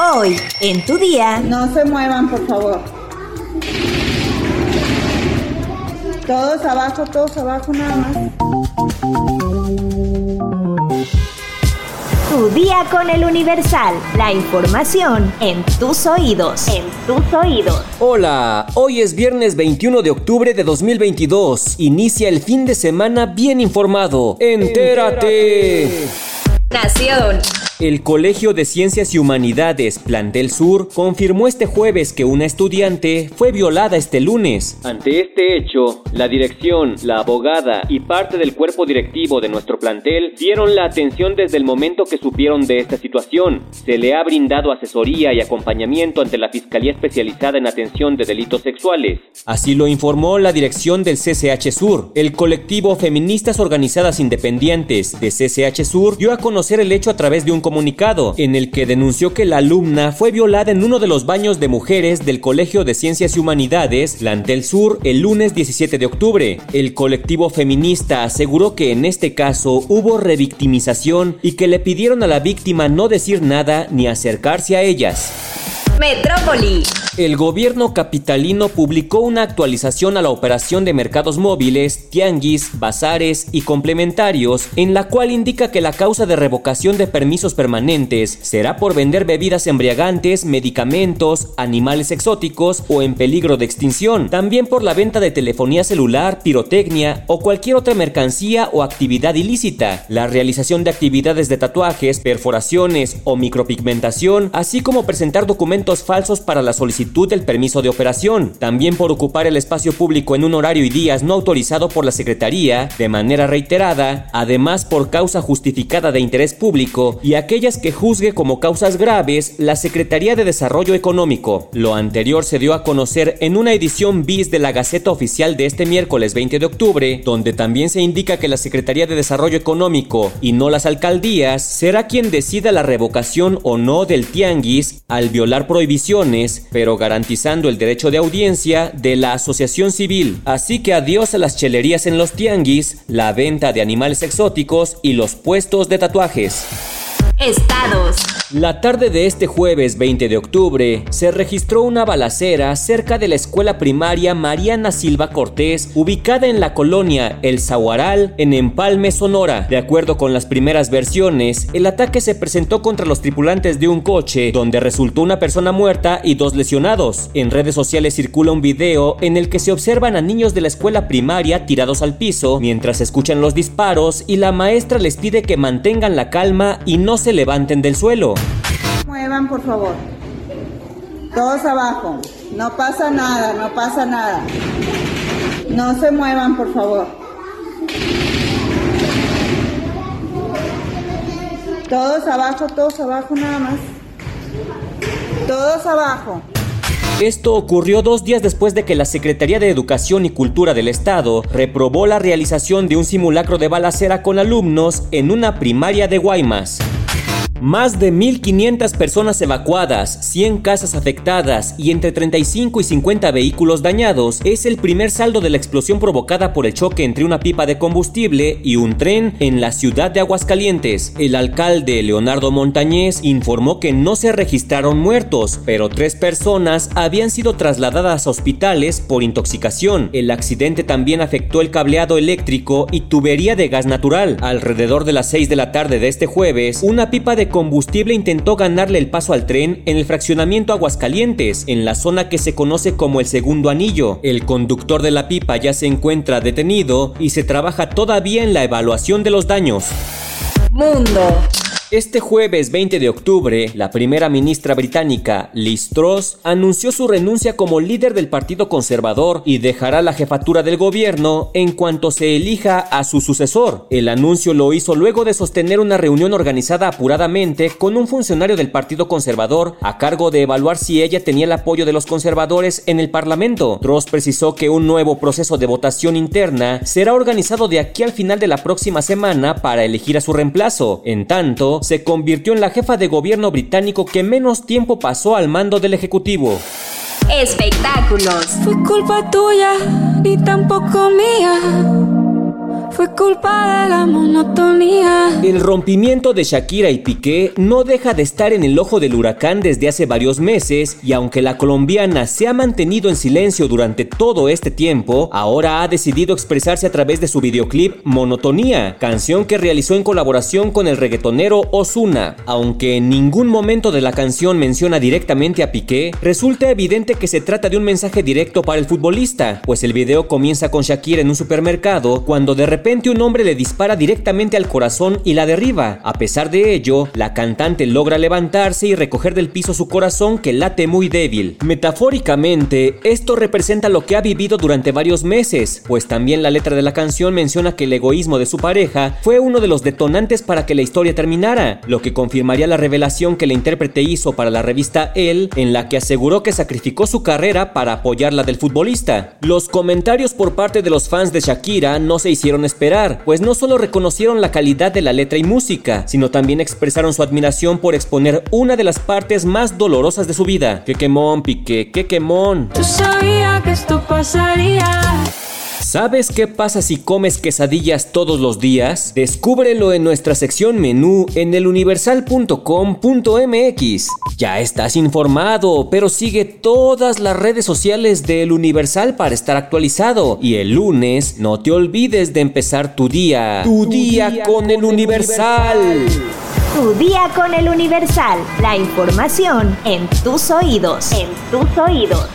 Hoy, en tu día. No se muevan, por favor. Todos abajo, todos abajo nada más. Tu día con el Universal. La información en tus oídos. En tus oídos. Hola, hoy es viernes 21 de octubre de 2022. Inicia el fin de semana bien informado. Entérate. Nación. El Colegio de Ciencias y Humanidades Plantel Sur confirmó este jueves que una estudiante fue violada este lunes. Ante este hecho, la dirección, la abogada y parte del cuerpo directivo de nuestro plantel dieron la atención desde el momento que supieron de esta situación. Se le ha brindado asesoría y acompañamiento ante la Fiscalía Especializada en Atención de Delitos Sexuales. Así lo informó la dirección del CCH Sur. El colectivo Feministas Organizadas Independientes de CCH Sur dio a conocer el hecho a través de un comunicado en el que denunció que la alumna fue violada en uno de los baños de mujeres del Colegio de Ciencias y Humanidades, Plantel Sur, el lunes 17 de octubre. El colectivo feminista aseguró que en este caso hubo revictimización y que le pidieron a la víctima no decir nada ni acercarse a ellas. Metrópoli. El gobierno capitalino publicó una actualización a la operación de mercados móviles, tianguis, bazares y complementarios, en la cual indica que la causa de revocación de permisos permanentes será por vender bebidas embriagantes, medicamentos, animales exóticos o en peligro de extinción, también por la venta de telefonía celular, pirotecnia o cualquier otra mercancía o actividad ilícita, la realización de actividades de tatuajes, perforaciones o micropigmentación, así como presentar documentos falsos para la solicitud del permiso de operación, también por ocupar el espacio público en un horario y días no autorizado por la Secretaría de manera reiterada, además por causa justificada de interés público y aquellas que juzgue como causas graves la Secretaría de Desarrollo Económico. Lo anterior se dio a conocer en una edición bis de la Gaceta Oficial de este miércoles 20 de octubre, donde también se indica que la Secretaría de Desarrollo Económico y no las alcaldías será quien decida la revocación o no del tianguis al violar prohibiciones, pero garantizando el derecho de audiencia de la asociación civil. Así que adiós a las chelerías en los tianguis, la venta de animales exóticos y los puestos de tatuajes. Estados. La tarde de este jueves 20 de octubre se registró una balacera cerca de la escuela primaria Mariana Silva Cortés, ubicada en la colonia El Zaguaral, en Empalme, Sonora. De acuerdo con las primeras versiones, el ataque se presentó contra los tripulantes de un coche, donde resultó una persona muerta y dos lesionados. En redes sociales circula un video en el que se observan a niños de la escuela primaria tirados al piso mientras escuchan los disparos y la maestra les pide que mantengan la calma y no se levanten del suelo. Por favor. Todos abajo. No pasa nada, no pasa nada. No se muevan, por favor. Todos abajo, todos abajo nada más. Todos abajo. Esto ocurrió dos días después de que la Secretaría de Educación y Cultura del Estado reprobó la realización de un simulacro de balacera con alumnos en una primaria de Guaymas. Más de 1.500 personas evacuadas, 100 casas afectadas y entre 35 y 50 vehículos dañados es el primer saldo de la explosión provocada por el choque entre una pipa de combustible y un tren en la ciudad de Aguascalientes. El alcalde Leonardo Montañez informó que no se registraron muertos, pero tres personas habían sido trasladadas a hospitales por intoxicación. El accidente también afectó el cableado eléctrico y tubería de gas natural. Alrededor de las 6 de la tarde de este jueves, una pipa de combustible intentó ganarle el paso al tren en el fraccionamiento Aguascalientes, en la zona que se conoce como el segundo anillo. El conductor de la pipa ya se encuentra detenido y se trabaja todavía en la evaluación de los daños. Mundo. Este jueves 20 de octubre, la primera ministra británica, Liz Truss, anunció su renuncia como líder del Partido Conservador y dejará la jefatura del gobierno en cuanto se elija a su sucesor. El anuncio lo hizo luego de sostener una reunión organizada apuradamente con un funcionario del Partido Conservador a cargo de evaluar si ella tenía el apoyo de los conservadores en el Parlamento. Truss precisó que un nuevo proceso de votación interna será organizado de aquí al final de la próxima semana para elegir a su reemplazo. En tanto, se convirtió en la jefa de gobierno británico que menos tiempo pasó al mando del Ejecutivo. Espectáculos. Fue culpa tuya, ni tampoco mía. fue culpa de la monotonía. El rompimiento de Shakira y Piqué no deja de estar en el ojo del huracán desde hace varios meses y aunque la colombiana se ha mantenido en silencio durante todo este tiempo, ahora ha decidido expresarse a través de su videoclip Monotonía, canción que realizó en colaboración con el reggaetonero Osuna. Aunque en ningún momento de la canción menciona directamente a Piqué, resulta evidente que se trata de un mensaje directo para el futbolista, pues el video comienza con Shakira en un supermercado cuando de repente un hombre le dispara directamente al corazón y la derriba. A pesar de ello, la cantante logra levantarse y recoger del piso su corazón que late muy débil. Metafóricamente, esto representa lo que ha vivido durante varios meses, pues también la letra de la canción menciona que el egoísmo de su pareja fue uno de los detonantes para que la historia terminara, lo que confirmaría la revelación que el intérprete hizo para la revista Elle, en la que aseguró que sacrificó su carrera para apoyar la del futbolista. Los comentarios por parte de los fans de Shakira no se hicieron esperar, pues no solo reconocieron la calidad de la letra y música, sino también expresaron su admiración por exponer una de las partes más dolorosas de su vida. ¡Qué quemón, Piqué! ¡Qué quemón! Que esto pasaría. ¿Sabes qué pasa si comes quesadillas todos los días? Descúbrelo en nuestra sección menú en eluniversal.com.mx. Ya estás informado, pero sigue todas las redes sociales de El Universal para estar actualizado. Y el lunes no te olvides de empezar tu día. Tu, día, con, El Universal. Tu día con el Universal. La información en tus oídos. En tus oídos.